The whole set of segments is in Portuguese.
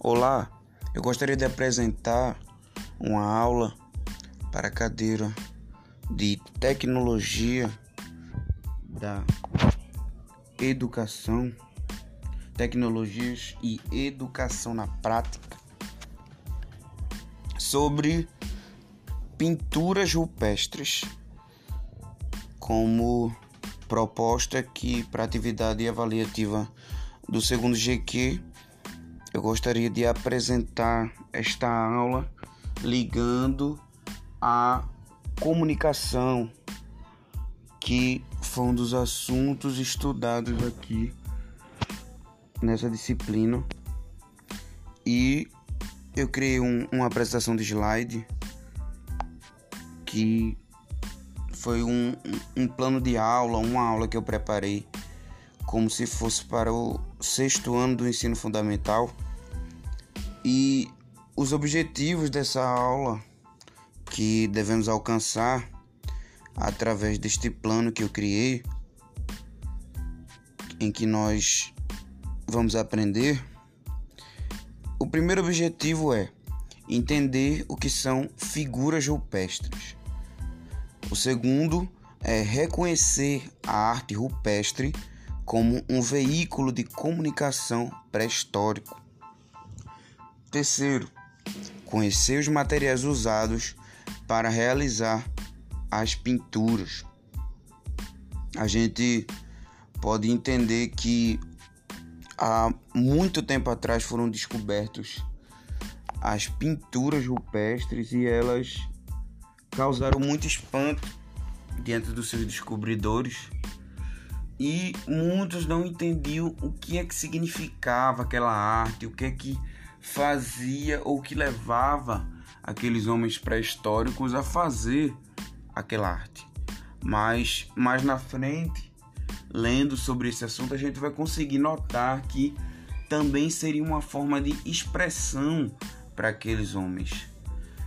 Olá, eu gostaria de apresentar uma aula para a cadeira de Tecnologia da Educação, Tecnologias e Educação na Prática, sobre pinturas rupestres, como proposta aqui para atividade avaliativa do segundo GQ eu gostaria de apresentar esta aula ligando a comunicação, que foi um dos assuntos estudados aqui nessa disciplina. E eu criei um, uma apresentação de slide que foi um, um plano de aula, uma aula que eu preparei como se fosse para o sexto ano do ensino fundamental. E os objetivos dessa aula que devemos alcançar através deste plano que eu criei, em que nós vamos aprender. O primeiro objetivo é entender o que são figuras rupestres. O segundo é reconhecer a arte rupestre como um veículo de comunicação pré-histórico. Terceiro, conhecer os materiais usados para realizar as pinturas. A gente pode entender que há muito tempo atrás foram descobertos as pinturas rupestres e elas causaram muito espanto diante dos seus descobridores e muitos não entendiam o que é que significava aquela arte, o que é que fazia ou que levava aqueles homens pré-históricos a fazer aquela arte. Mas mais na frente, lendo sobre esse assunto, a gente vai conseguir notar que também seria uma forma de expressão para aqueles homens.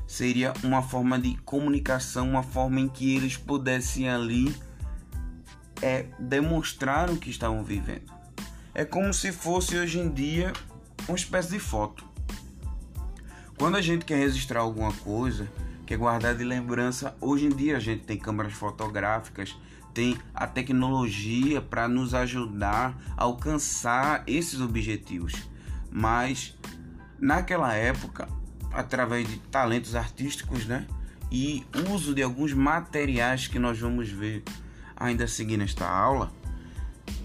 Seria uma forma de comunicação, uma forma em que eles pudessem ali é demonstrar o que estavam vivendo. É como se fosse hoje em dia uma espécie de foto. Quando a gente quer registrar alguma coisa, quer guardar de lembrança, hoje em dia a gente tem câmeras fotográficas, tem a tecnologia para nos ajudar a alcançar esses objetivos. Mas naquela época, através de talentos artísticos, né? E uso de alguns materiais que nós vamos ver ainda seguindo esta aula,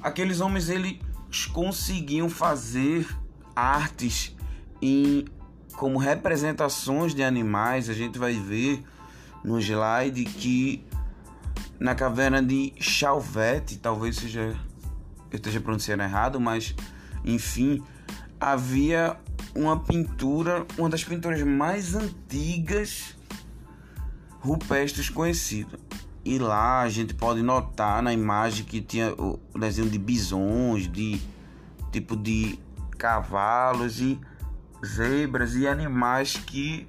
aqueles homens eles conseguiam fazer artes em como representações de animais. A gente vai ver no slide que na caverna de Chauvet, talvez seja eu esteja pronunciando errado, mas enfim, havia uma pintura, uma das pinturas mais antigas rupestres conhecidas. E lá a gente pode notar na imagem que tinha o desenho de bisões, de tipo de cavalos e zebras e animais que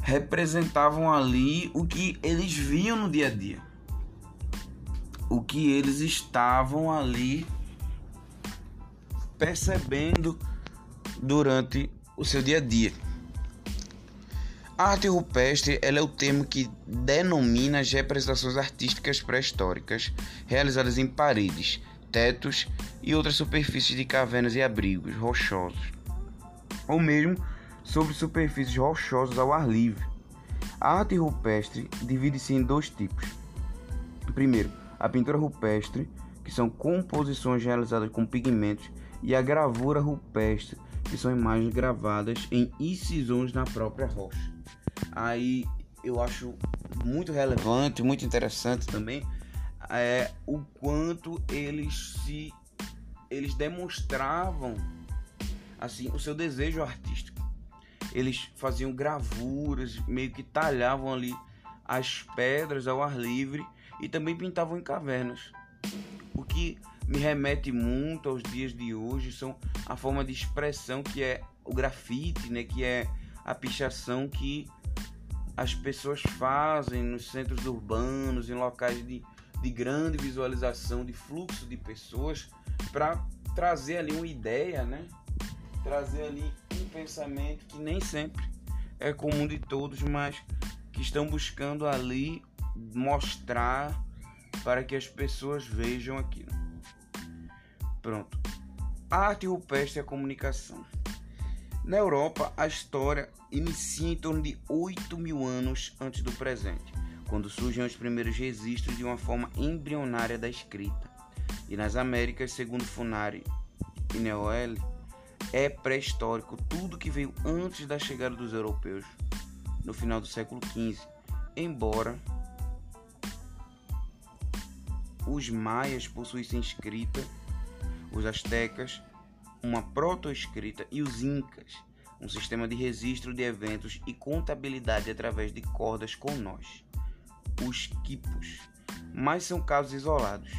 representavam ali o que eles viam no dia a dia. O que eles estavam ali percebendo durante o seu dia a dia. A arte rupestre é o termo que denomina as representações artísticas pré-históricas realizadas em paredes, tetos e outras superfícies de cavernas e abrigos rochosos, ou mesmo sobre superfícies rochosas ao ar livre. A arte rupestre divide-se em dois tipos. Primeiro, a pintura rupestre, que são composições realizadas com pigmentos, e a gravura rupestre, que são imagens gravadas em incisões na própria rocha. Aí eu acho muito relevante, muito interessante também é o quanto eles se eles demonstravam assim o seu desejo artístico. Eles faziam gravuras, meio que talhavam ali as pedras ao ar livre e também pintavam em cavernas. O que me remete muito aos dias de hoje são a forma de expressão que é o grafite, né, que é a pichação que as pessoas fazem nos centros urbanos, em locais de, de grande visualização, de fluxo de pessoas, para trazer ali uma ideia, né? trazer ali um pensamento que nem sempre é comum de todos, mas que estão buscando ali mostrar para que as pessoas vejam aquilo. Pronto. A arte rupestre e a comunicação. Na Europa, a história inicia em torno de 8 mil anos antes do presente, quando surgem os primeiros registros de uma forma embrionária da escrita. E nas Américas, segundo Funari e Neoel, é pré-histórico tudo que veio antes da chegada dos europeus no final do século XV, embora os maias possuíssem escrita, os astecas uma protoescrita e os incas um sistema de registro de eventos e contabilidade através de cordas com nós, os quipos. Mas são casos isolados.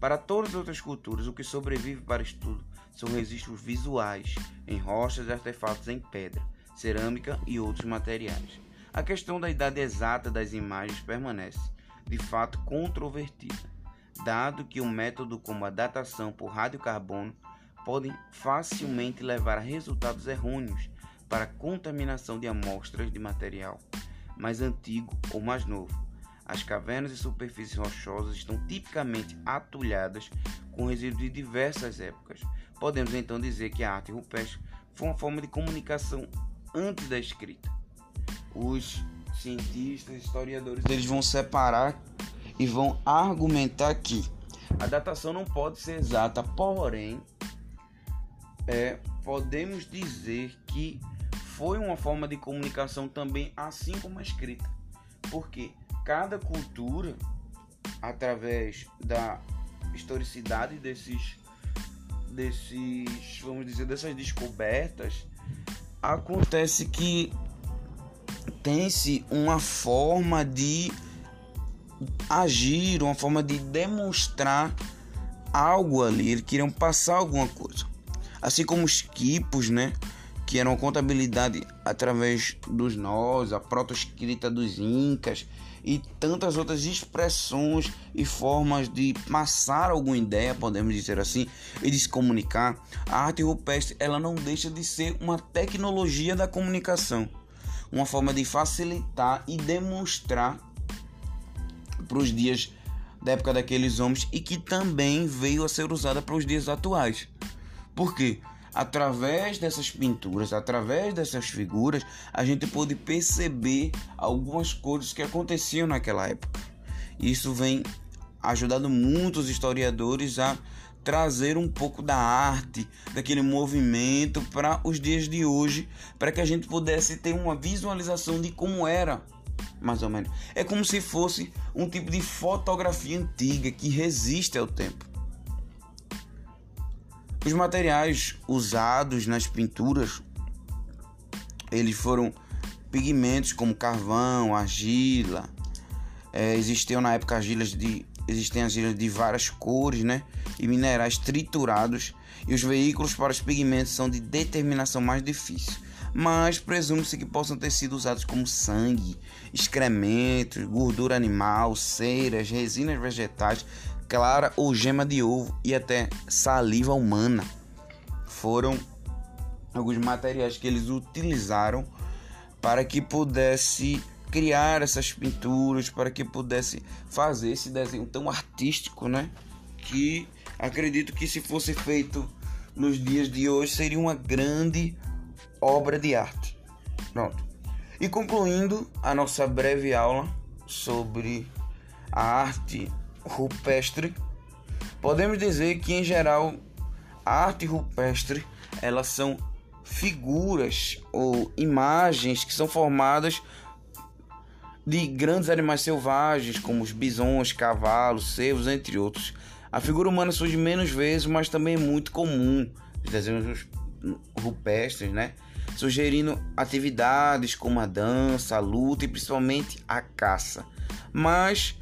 Para todas as outras culturas, o que sobrevive para estudo são registros visuais em rochas e artefatos em pedra, cerâmica e outros materiais. A questão da idade exata das imagens permanece, de fato, controvertida, dado que um método como a datação por radiocarbono podem facilmente levar a resultados errôneos para contaminação de amostras de material mais antigo ou mais novo. As cavernas e superfícies rochosas estão tipicamente atulhadas com resíduos de diversas épocas. Podemos então dizer que a arte rupestre foi uma forma de comunicação antes da escrita. Os cientistas, historiadores, eles vão separar e vão argumentar que a datação não pode ser exata, porém, é, podemos dizer que foi uma forma de comunicação também, assim como a escrita, porque cada cultura, através da historicidade desses, desses, vamos dizer, dessas descobertas, acontece que tem-se uma forma de agir, uma forma de demonstrar algo ali, eles queriam passar alguma coisa. Assim como os quipos, né? Que eram contabilidade através dos nós, a proto-escrita dos incas e tantas outras expressões e formas de passar alguma ideia, podemos dizer assim, e de se comunicar. A arte rupestre ela não deixa de ser uma tecnologia da comunicação uma forma de facilitar e demonstrar para os dias da época daqueles homens e que também veio a ser usada para os dias atuais. Por quê? Através dessas pinturas, através dessas figuras, a gente pôde perceber algumas coisas que aconteciam naquela época. Isso vem ajudando muitos historiadores a trazer um pouco da arte, daquele movimento para os dias de hoje, para que a gente pudesse ter uma visualização de como era, mais ou menos. É como se fosse um tipo de fotografia antiga que resiste ao tempo. Os materiais usados nas pinturas, eles foram pigmentos como carvão, argila. É, existiam na época argilas de existem argilas de várias cores, né? e minerais triturados, e os veículos para os pigmentos são de determinação mais difícil, mas presume-se que possam ter sido usados como sangue, excrementos, gordura animal, ceras, resinas vegetais, clara ou gema de ovo e até saliva humana. Foram alguns materiais que eles utilizaram para que pudesse criar essas pinturas, para que pudesse fazer esse desenho tão artístico, né? Que Acredito que se fosse feito nos dias de hoje seria uma grande obra de arte. Pronto. E concluindo a nossa breve aula sobre a arte rupestre, podemos dizer que em geral a arte rupestre elas são figuras ou imagens que são formadas de grandes animais selvagens como os bisões, cavalos, cervos, entre outros, a figura humana surge menos vezes, mas também é muito comum os desenhos rupestres, né? Sugerindo atividades como a dança, a luta e principalmente a caça. Mas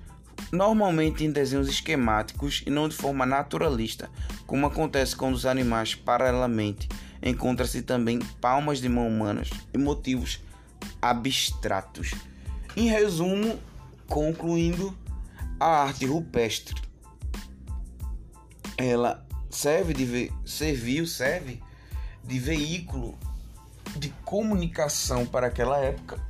normalmente em desenhos esquemáticos e não de forma naturalista, como acontece quando os animais paralelamente encontra-se também palmas de mão humanas e motivos abstratos. Em resumo, concluindo, a arte rupestre ela serve de serviu, serve de veículo de comunicação para aquela época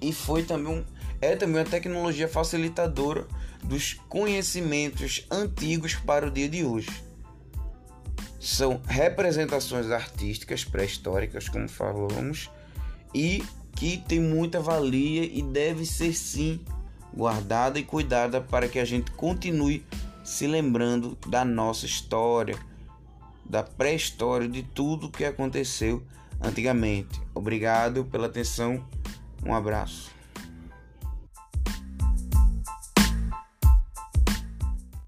e foi também um, é também uma tecnologia facilitadora dos conhecimentos antigos para o dia de hoje. São representações artísticas pré-históricas, como falamos, e que tem muita valia e deve ser sim guardada e cuidada para que a gente continue se lembrando da nossa história, da pré-história, de tudo que aconteceu antigamente. Obrigado pela atenção. Um abraço.